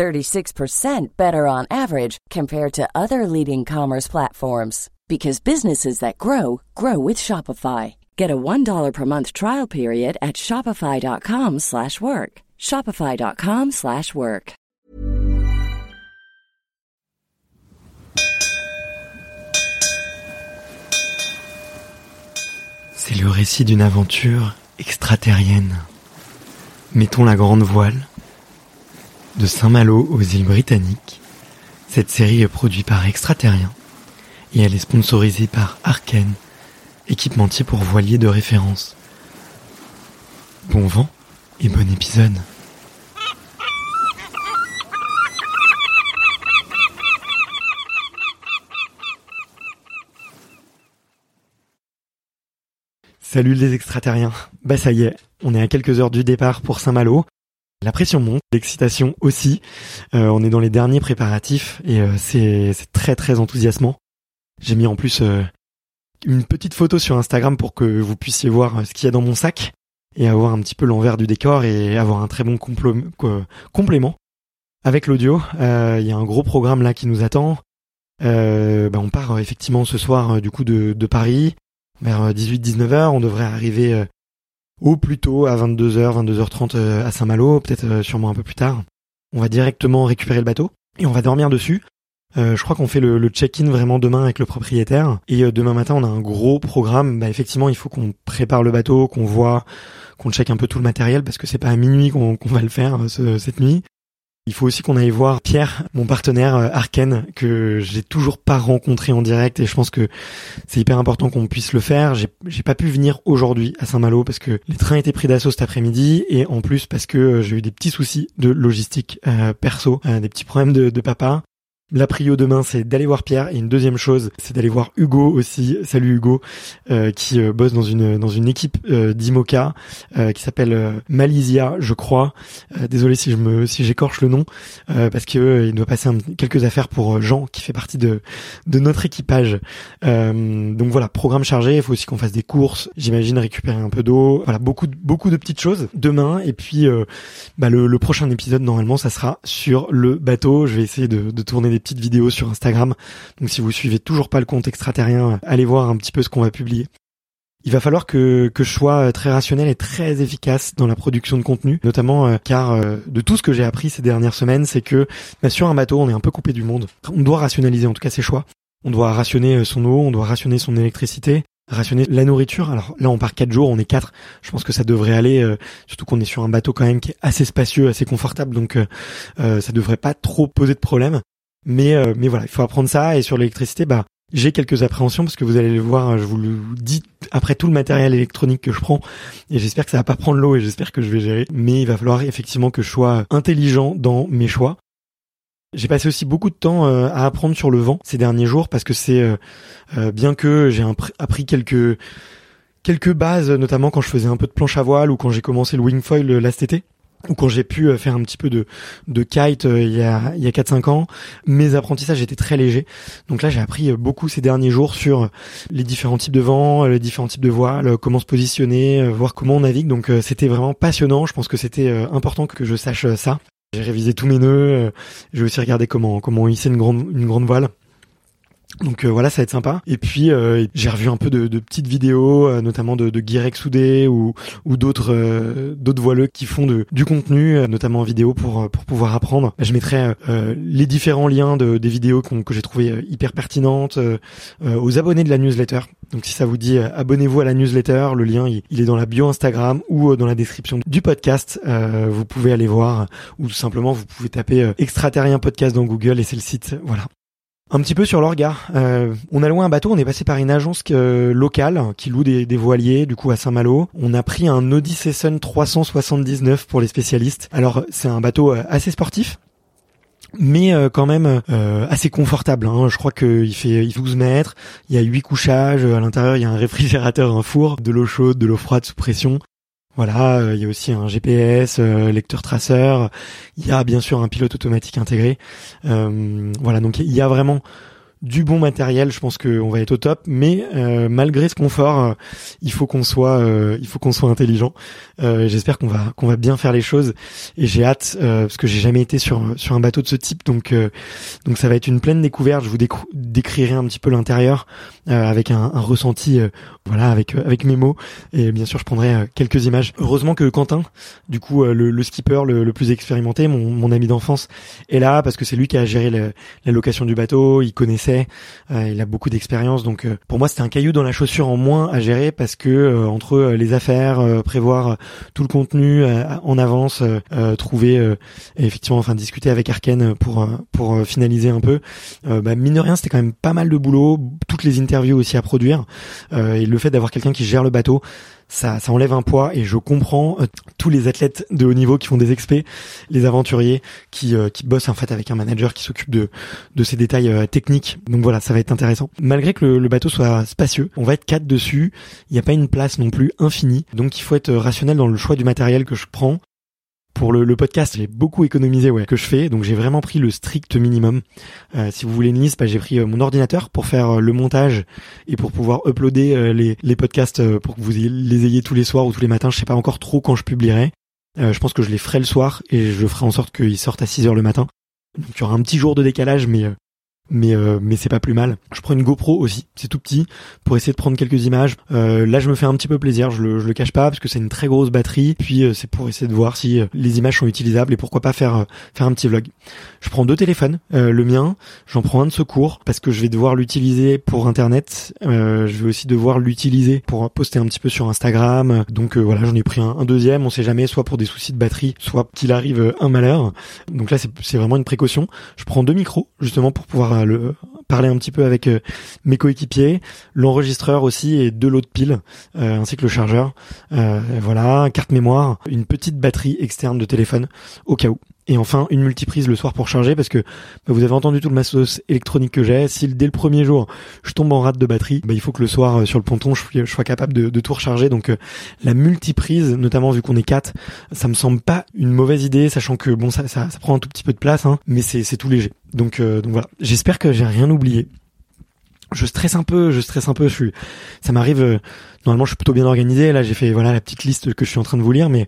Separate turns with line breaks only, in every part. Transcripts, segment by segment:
36% better on average compared to other leading commerce platforms because businesses that grow grow with Shopify. Get a $1 per month trial period at shopify.com/work. shopify.com/work.
C'est le récit d'une aventure extraterrienne. Mettons la grande voile. De Saint-Malo aux îles Britanniques, cette série est produite par Extraterrien et elle est sponsorisée par Arken, équipementier pour voiliers de référence. Bon vent et bon épisode. Salut les extraterriens. Bah ça y est, on est à quelques heures du départ pour Saint-Malo. La pression monte, l'excitation aussi. Euh, on est dans les derniers préparatifs et euh, c'est très très enthousiasmant. J'ai mis en plus euh, une petite photo sur Instagram pour que vous puissiez voir ce qu'il y a dans mon sac et avoir un petit peu l'envers du décor et avoir un très bon complément. Avec l'audio, il y a un gros programme là qui nous attend. Bah, on part effectivement ce soir du coup de, de Paris vers 18-19h. Euh, on devrait arriver euh, au plus tôt à 22h, 22h30 euh, à Saint-Malo, peut-être sûrement un peu plus tard. On va directement récupérer le bateau et on va dormir dessus. je crois qu'on fait le, check-in vraiment demain avec le propriétaire. Et demain matin, on a un gros programme. Bah, effectivement, il faut qu'on prépare le bateau, qu'on voit, qu'on check un peu tout le matériel parce que c'est pas à minuit qu'on va le faire cette nuit. Il faut aussi qu'on aille voir Pierre, mon partenaire euh, Arken, que j'ai toujours pas rencontré en direct et je pense que c'est hyper important qu'on puisse le faire. J'ai pas pu venir aujourd'hui à Saint-Malo parce que les trains étaient pris d'assaut cet après-midi et en plus parce que euh, j'ai eu des petits soucis de logistique euh, perso, des petits problèmes de papa. La prio demain, c'est d'aller voir Pierre. Et une deuxième chose, c'est d'aller voir Hugo aussi. Salut Hugo, euh, qui euh, bosse dans une dans une équipe euh, d'Imoca qui s'appelle Malisia, je crois. désolé si je me si j'écorche le nom, parce que il doit passer quelques affaires pour Jean, qui fait partie de de notre équipage. donc voilà, programme chargé. Il faut aussi qu'on fasse des courses. J'imagine récupérer un peu d'eau. Voilà, beaucoup de, beaucoup de petites choses demain. Et puis bah, le, prochain épisode normalement, ça sera sur le bateau. Je vais essayer de tourner des petites vidéos sur Instagram. Donc si vous suivez toujours pas le compte extraterrien, allez voir un petit peu ce qu'on va publier. Il va falloir que, que je sois euh, très rationnel et très efficace dans la production de contenu, notamment euh, car euh, de tout ce que j'ai appris ces dernières semaines, c'est que bah, sur un bateau, on est un peu coupé du monde. On doit rationaliser en tout cas ses choix. On doit rationner son eau, on doit rationner son électricité, rationner la nourriture. Alors là, on part quatre jours, on est quatre. Je pense que ça devrait aller, surtout qu'on est sur un bateau quand même qui est assez spacieux, assez confortable, donc ça devrait pas trop poser de problème. Mais euh, mais voilà, il faut apprendre ça. Et sur l'électricité, bah j'ai quelques appréhensions parce que vous allez le voir, je vous le dis après tout le matériel électronique que je prends et j'espère que ça va pas prendre l'eau et j'espère que je vais gérer. Mais il va falloir effectivement que je sois intelligent dans mes choix. J'ai passé aussi beaucoup de temps euh, à apprendre sur le vent ces derniers jours parce que c'est euh, bien que j'ai appris quelques quelques bases, notamment quand je faisais un peu de planche à voile ou quand j'ai commencé le wingfoil last été quand j'ai pu euh, faire un petit peu de, de kite euh, il y a, il y a 4-5 ans, mes apprentissages étaient très légers. Donc là, j'ai appris euh, beaucoup ces derniers jours sur les différents types de vent, les différents types de voiles, comment se positionner, voir comment on navigue. Donc c'était vraiment passionnant. Je pense que c'était important que je sache ça. J'ai révisé tous mes nœuds. J'ai aussi regardé comment comment hisser une grande une grande voile. Donc euh, voilà, ça va être sympa. Et puis euh, j'ai revu un peu de, petites vidéos, euh, notamment de, de Guirec ou, d'autres d'autres voileux qui font du contenu, notamment en vidéo pour pour pouvoir apprendre. Je mettrai les différents liens de, des vidéos que j'ai trouvé hyper pertinentes aux abonnés de la newsletter. Donc si ça vous dit, abonnez-vous à la newsletter. Le lien il, est dans la bio Instagram ou dans la description du podcast. vous pouvez aller voir ou tout simplement vous pouvez taper extraterrien podcast dans Google et c'est le site. Voilà. Un petit peu sur l'orga. Euh, on a loué un bateau, on est passé par une agence euh, locale qui loue des, voiliers, du coup à Saint-Malo. On a pris un Odyssey Sun 379 pour les spécialistes. Alors c'est un bateau euh, assez sportif. mais quand même assez confortable. Hein. Je crois qu'il fait 12 mètres, il y a 8 couchages, à l'intérieur il y a un réfrigérateur, un four, de l'eau chaude, de l'eau froide sous pression. Voilà, il y a aussi un GPS, lecteur traceur, il y a bien sûr un pilote automatique intégré. voilà, donc il y a vraiment du bon matériel, je pense qu'on va être au top. Mais euh, malgré ce confort, euh, il faut qu'on soit, euh, il faut qu'on soit intelligent. J'espère qu'on va qu'on va bien faire les choses et j'ai hâte parce que j'ai jamais été sur sur un bateau de ce type, donc donc ça va être une pleine découverte. Je vous décrirai un petit peu l'intérieur avec un, un ressenti, voilà, avec avec mes mots et bien sûr je prendrai quelques images. Heureusement que Quentin, du coup le, le skipper le, le, plus expérimenté, mon, mon ami d'enfance, est là parce que c'est lui qui a géré la location du bateau, il connaissait euh, il a beaucoup d'expérience, donc euh, pour moi c'était un caillou dans la chaussure en moins à gérer parce que euh, entre les affaires, prévoir tout le contenu en avance, trouver effectivement, enfin discuter avec Arken pour pour finaliser un peu. bah, mine de rien, c'était quand même pas mal de boulot, toutes les interviews aussi à produire et le fait d'avoir quelqu'un qui gère le bateau ça, ça enlève un poids et je comprends euh, tous les athlètes de haut niveau qui font des expés, les aventuriers qui, euh, qui bossent en fait avec un manager qui s'occupe de, de ces détails euh, techniques. Donc voilà, ça va être intéressant. Malgré que le, bateau soit spacieux, on va être quatre dessus. Il n'y a pas une place non plus infinie. Donc il faut être rationnel dans le choix du matériel que je prends pour le, podcast, j'ai beaucoup économisé ouais que je fais, donc j'ai vraiment pris le strict minimum. Euh, si vous voulez une liste, bah, j'ai pris euh, mon ordinateur pour faire euh, le montage et pour pouvoir uploader les, les podcasts pour que vous les ayez tous les soirs ou tous les matins. Je sais pas encore trop quand je publierai. je pense que je les ferai le soir et je ferai en sorte qu'ils sortent à 6 heures le matin. Donc il y aura un petit jour de décalage, mais mais euh, mais c'est pas plus mal. Je prends une GoPro aussi, c'est tout petit pour essayer de prendre quelques images. Euh, là, je me fais un petit peu plaisir, je le je le cache pas parce que c'est une très grosse batterie. Puis euh, c'est pour essayer de voir si les images sont utilisables et pourquoi pas faire faire un petit vlog. Je prends deux téléphones, le mien, j'en prends un de secours parce que je vais devoir l'utiliser pour internet. je vais aussi devoir l'utiliser pour poster un petit peu sur Instagram. Donc voilà, j'en ai pris un, deuxième. On sait jamais, soit pour des soucis de batterie, soit qu'il arrive un malheur. Donc là, c'est c'est vraiment une précaution. Je prends deux micros justement pour pouvoir le parler un petit peu avec euh, mes coéquipiers, l'enregistreur aussi et deux lots de piles, euh, ainsi que le chargeur. Euh, voilà, carte mémoire, une petite batterie externe de téléphone au cas où. Et enfin, une multiprise le soir pour charger parce que bah, vous avez entendu tout le matos électronique que j'ai. Si dès le premier jour, je tombe en rate de batterie, bah, il faut que le soir, sur le ponton, je, sois capable de, de tout recharger. Donc la multiprise, notamment vu qu'on est quatre, ça me semble pas une mauvaise idée, sachant que bon, ça prend un tout petit peu de place, hein, mais c'est tout léger. Donc, euh, donc voilà. J'espère que j'ai rien oublié. Je stresse un peu, je stresse un peu. Je suis, ça m'arrive normalement je suis plutôt bien organisé. Là j'ai fait voilà la petite liste que je suis en train de vous lire, mais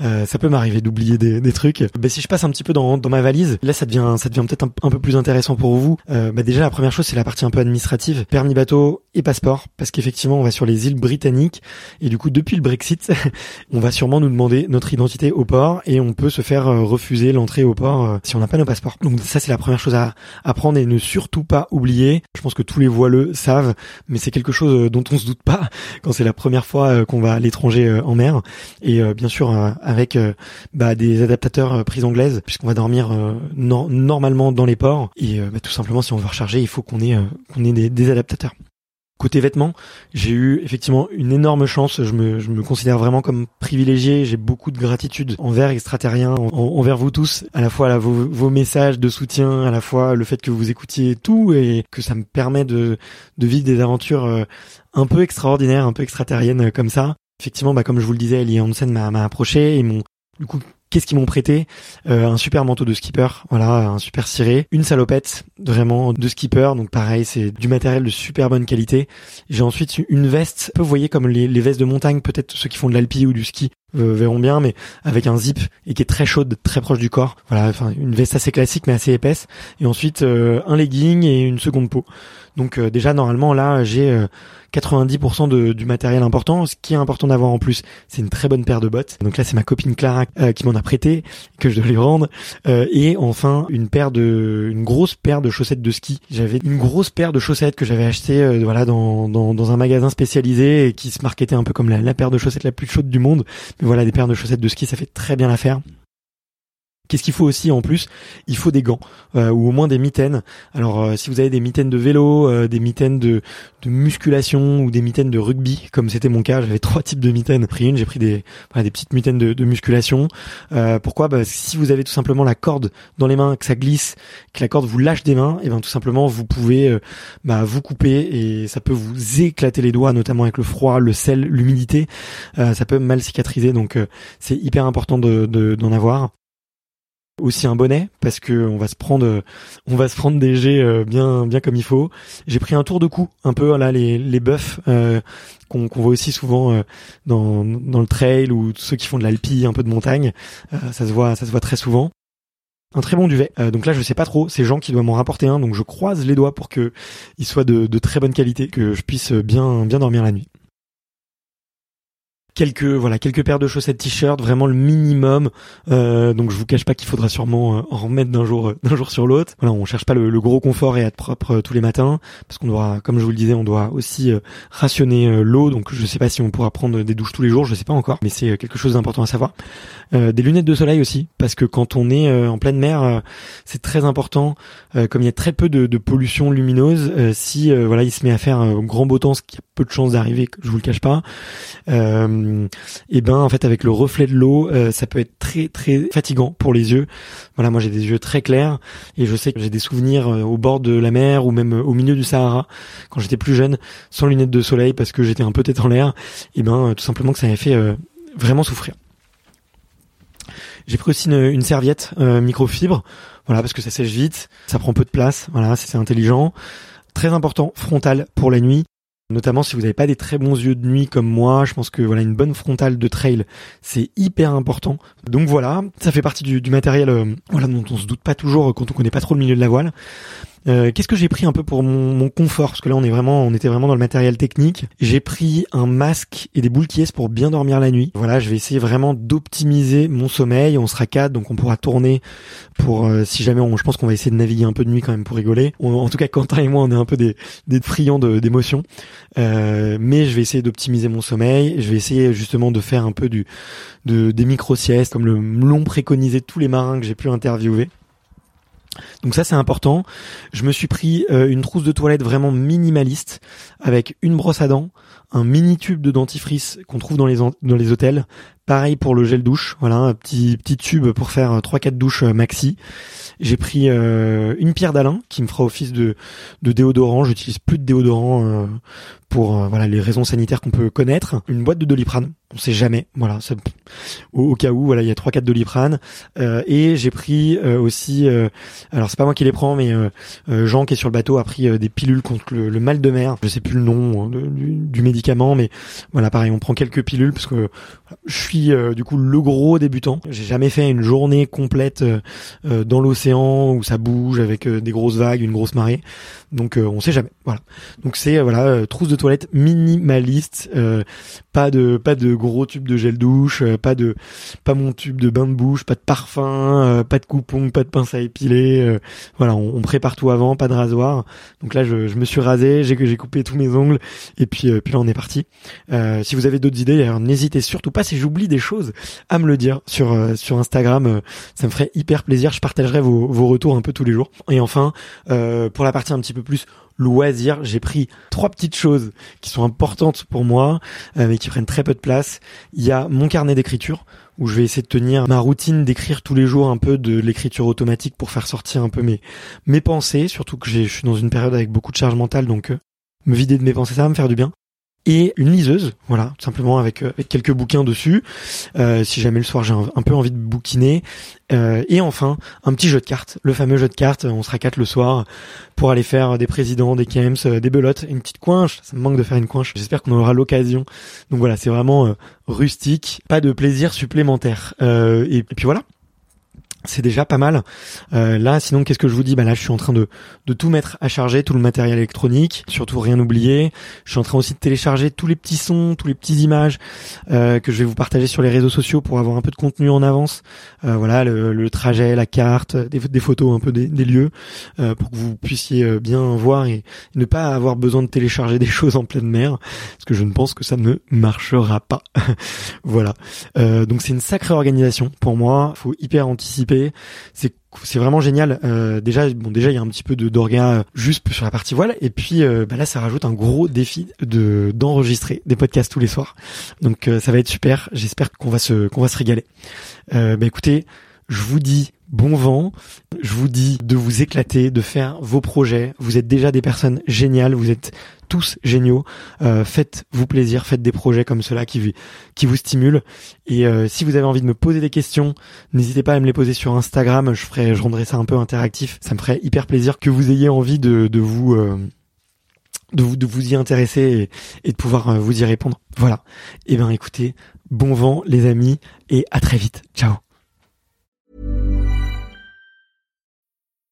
euh, ça peut m'arriver d'oublier des, des, trucs. Bah, si je passe un petit peu dans, dans ma valise, là ça devient ça devient peut-être un, peu plus intéressant pour vous. Euh, bah, déjà la première chose c'est la partie un peu administrative, permis bateau et passeport, parce qu'effectivement on va sur les îles britanniques et du coup depuis le Brexit, on va sûrement nous demander notre identité au port et on peut se faire euh, refuser l'entrée au port euh, si on n'a pas nos passeports. Donc ça c'est la première chose à, à prendre et ne surtout pas oublier. Je pense que tous les voileux savent, mais c'est quelque chose dont on se doute pas c'est la première fois euh, qu'on va à l'étranger euh, en mer et euh, bien sûr avec bah, des adaptateurs prise anglaise puisqu'on va dormir normalement dans les ports et bah, tout simplement si on veut recharger il faut qu'on ait des, adaptateurs. Côté vêtements, j'ai eu effectivement une énorme chance. Je me, je me considère vraiment comme privilégié. J'ai beaucoup de gratitude envers extraterriens, envers vous tous, à la fois vos, vos, messages de soutien, à la fois le fait que vous écoutiez tout et que ça me permet de, de vivre des aventures un peu extraordinaire, un peu extraterrienne euh, comme ça. Effectivement, bah, comme je vous le disais, Ellie Hansen m'a, approché et m'ont, du coup, qu'est-ce qu'ils m'ont prêté? Euh, Un super manteau de skipper, voilà, un super ciré, une salopette vraiment de skipper, donc pareil, c'est du matériel de super bonne qualité. J'ai ensuite une veste, vous voyez comme les, les vestes de montagne, peut-être ceux qui font de l'alpi ou du ski euh, verront bien, mais avec un zip et qui est très chaude, très proche du corps. Voilà, enfin une veste assez classique mais assez épaisse. Et ensuite un legging et une seconde peau. Donc déjà normalement là j'ai 90% de, du matériel important. Ce qui est important d'avoir en plus, c'est une très bonne paire de bottes. Donc là, c'est ma copine Clara euh, qui m'en a prêté, que je dois lui rendre. Euh, et enfin, une paire de, une grosse paire de chaussettes de ski. J'avais une grosse paire de chaussettes que j'avais acheté, euh, voilà, dans, dans, dans, un magasin spécialisé et qui se marketait un peu comme la, la paire de chaussettes la plus chaude du monde. Voilà, des paires de chaussettes de ski, ça fait très bien l'affaire. Qu'est-ce qu'il faut aussi en plus? Il faut des gants euh, ou au moins des mitaines. Alors euh, si vous avez des mitaines de vélo, euh, des mitaines de, musculation ou des mitaines de rugby, comme c'était mon cas, j'avais trois types de mitaines. J'ai pris une, j'ai pris des, petites mitaines de, de musculation. pourquoi? Bah, Si vous avez tout simplement la corde dans les mains, que ça glisse, que la corde vous lâche des mains, et eh ben tout simplement vous pouvez bah, vous couper et ça peut vous éclater les doigts, notamment avec le froid, le sel, l'humidité. ça peut mal cicatriser, donc c'est hyper important de d'en avoir aussi un bonnet parce que on va se prendre on va se prendre des jets euh, bien bien comme il faut. J'ai pris un tour de cou, un peu là les les buffs euh, qu'on voit aussi souvent euh, dans dans le trail ou ceux qui font de l'alpi, un peu de montagne, ça se voit ça se voit très souvent. Un très bon duvet. donc là, je sais pas trop. C'est Jean qui doit m'en rapporter un, donc je croise les doigts pour que il soit de, de très bonne qualité, que je puisse bien bien dormir la nuit quelques voilà quelques paires de chaussettes t-shirt vraiment le minimum. Euh, donc je vous cache pas qu'il faudra sûrement euh, en remettre d'un jour euh, d'un jour sur l'autre. Voilà on cherche pas le, gros confort et être propre tous les matins parce qu'on doit comme je vous le disais on doit aussi rationner l'eau. Donc je sais pas si on pourra prendre des douches tous les jours je sais pas encore mais c'est quelque chose d'important à savoir. Des lunettes de soleil aussi parce que quand on est en pleine mer c'est très important comme il y a très peu de, de pollution lumineuse si voilà il se met à faire un grand beau temps ce qui a peu de chances d'arriver je vous le cache pas. Euh, et ben en fait avec le reflet de l'eau, euh, ça peut être très très fatigant pour les yeux. Voilà, moi j'ai des yeux très clairs et je sais que j'ai des souvenirs euh, au bord de la mer ou même au milieu du Sahara quand j'étais plus jeune, sans lunettes de soleil parce que j'étais un peu tête en l'air. Et ben tout simplement que ça m'avait fait vraiment souffrir. J'ai pris aussi une, serviette microfibre, voilà parce que ça sèche vite, ça prend peu de place, voilà c'est intelligent. Très important, frontal pour la nuit. Notamment si vous n'avez pas des très bons yeux de nuit comme moi, je pense que voilà une bonne frontale de trail c'est hyper important. Donc voilà, ça fait partie du, matériel euh, voilà dont on se doute pas toujours quand on connaît pas trop le milieu de la voile. Euh, qu'est-ce que j'ai pris un peu pour mon, confort? Parce que là, on est vraiment, on était vraiment dans le matériel technique. J'ai pris un masque et des boules qui pour bien dormir la nuit. Voilà, je vais essayer vraiment d'optimiser mon sommeil. On sera quatre, donc on pourra tourner pour euh, si jamais on, je pense qu'on va essayer de naviguer un peu de nuit quand même pour rigoler. en tout cas, Quentin et moi, on est un peu des, des friands d'émotions. Euh, mais je vais essayer d'optimiser mon sommeil. Je vais essayer justement de faire un peu du, de, des micro siestes comme le l'ont préconisé tous les marins que j'ai pu interviewer. Donc ça c'est important. Je me suis pris euh, une trousse de toilette vraiment minimaliste avec une brosse à dents, un mini tube de dentifrice qu'on trouve dans les dans les hôtels. Pareil pour le gel douche, voilà un petit petit tube pour faire trois quatre douches euh, maxi. J'ai pris euh, une pierre d'Alain qui me fera office de, de déodorant. J'utilise plus de déodorant pour euh, voilà les raisons sanitaires qu'on peut connaître. Une boîte de doliprane, on sait jamais. Voilà, au, cas où voilà il y a trois quatre doliprane. Euh, et j'ai pris euh, aussi, euh, alors c'est pas moi qui les prends, mais Jean qui est sur le bateau a pris des pilules contre le, mal de mer. Je sais plus le nom hein, du, du, médicament, mais voilà pareil, on prend quelques pilules parce que je suis du coup le gros débutant. J'ai jamais fait une journée complète dans l'océan où ça bouge avec des grosses vagues, une grosse marée. Donc on sait jamais. Voilà. Donc c'est voilà trousse de toilette minimaliste, euh, pas de pas de gros tubes de gel douche, euh, pas de pas mon tube de bain de bouche, pas de parfum, euh, pas de coupon, pas de pince à épiler. voilà, on, prépare tout avant, pas de rasoir. Donc là, je, je me suis rasé, j'ai j'ai coupé tous mes ongles et puis puis là on est parti. si vous avez d'autres idées, n'hésitez surtout pas si j'oublie des choses à me le dire sur sur Instagram. ça me ferait hyper plaisir. Je partagerai vos vos retours un peu tous les jours. Et enfin, pour la partie un petit peu plus loisir, j'ai pris trois petites choses qui sont importantes pour moi, euh, mais qui prennent très peu de place. Il y a mon carnet d'écriture où je vais essayer de tenir ma routine d'écrire tous les jours un peu de l'écriture automatique pour faire sortir un peu mes mes pensées, surtout que je suis dans une période avec beaucoup de charge mentale, donc euh, me vider de mes pensées, ça va me faire du bien et une liseuse, voilà, tout simplement avec, euh, quelques bouquins dessus, euh, si jamais le soir j'ai un, peu envie de bouquiner, euh, et enfin un petit jeu de cartes, le fameux jeu de cartes, on sera quatre le soir pour aller faire des présidents, des camps, des belotes, une petite coinche, ça me manque de faire une coinche, j'espère qu'on aura l'occasion, donc voilà, c'est vraiment rustique, pas de plaisir supplémentaire, et puis voilà, c'est déjà pas mal. Euh, là, sinon, qu'est-ce que je vous dis? Bah là, je suis en train de, de tout mettre à charger, tout le matériel électronique, surtout rien oublier. Je suis en train aussi de télécharger tous les petits sons, tous les petits images euh, que je vais vous partager sur les réseaux sociaux pour avoir un peu de contenu en avance. Euh, voilà, le, trajet, la carte, des, des photos un peu des, des lieux, euh, pour que vous puissiez bien voir et ne pas avoir besoin de télécharger des choses en pleine mer, parce que je ne pense que ça ne marchera pas. voilà. donc c'est une sacrée organisation pour moi. Faut hyper anticiper C'est c'est vraiment génial. Euh, déjà, bon, déjà il y a un petit peu de d'orga juste sur la partie voile, et puis euh, bah là ça rajoute un gros défi de d'enregistrer des podcasts tous les soirs. Donc ça va être super. J'espère qu'on va se qu'on va se régaler. bah écoutez, je vous dis bon vent. Je vous dis de vous éclater, de faire vos projets. Vous êtes déjà des personnes géniales, vous êtes tous géniaux. Euh, faites-vous plaisir, faites des projets comme cela qui, qui vous stimulent. Et euh, si vous avez envie de me poser des questions, n'hésitez pas à me les poser sur Instagram. Je ferai, je rendrai ça un peu interactif. Ça me ferait hyper plaisir que vous ayez envie de, de vous euh, de vous de vous y intéresser et, de pouvoir vous y répondre. Voilà. Eh ben écoutez, bon vent les amis et à très vite. Ciao.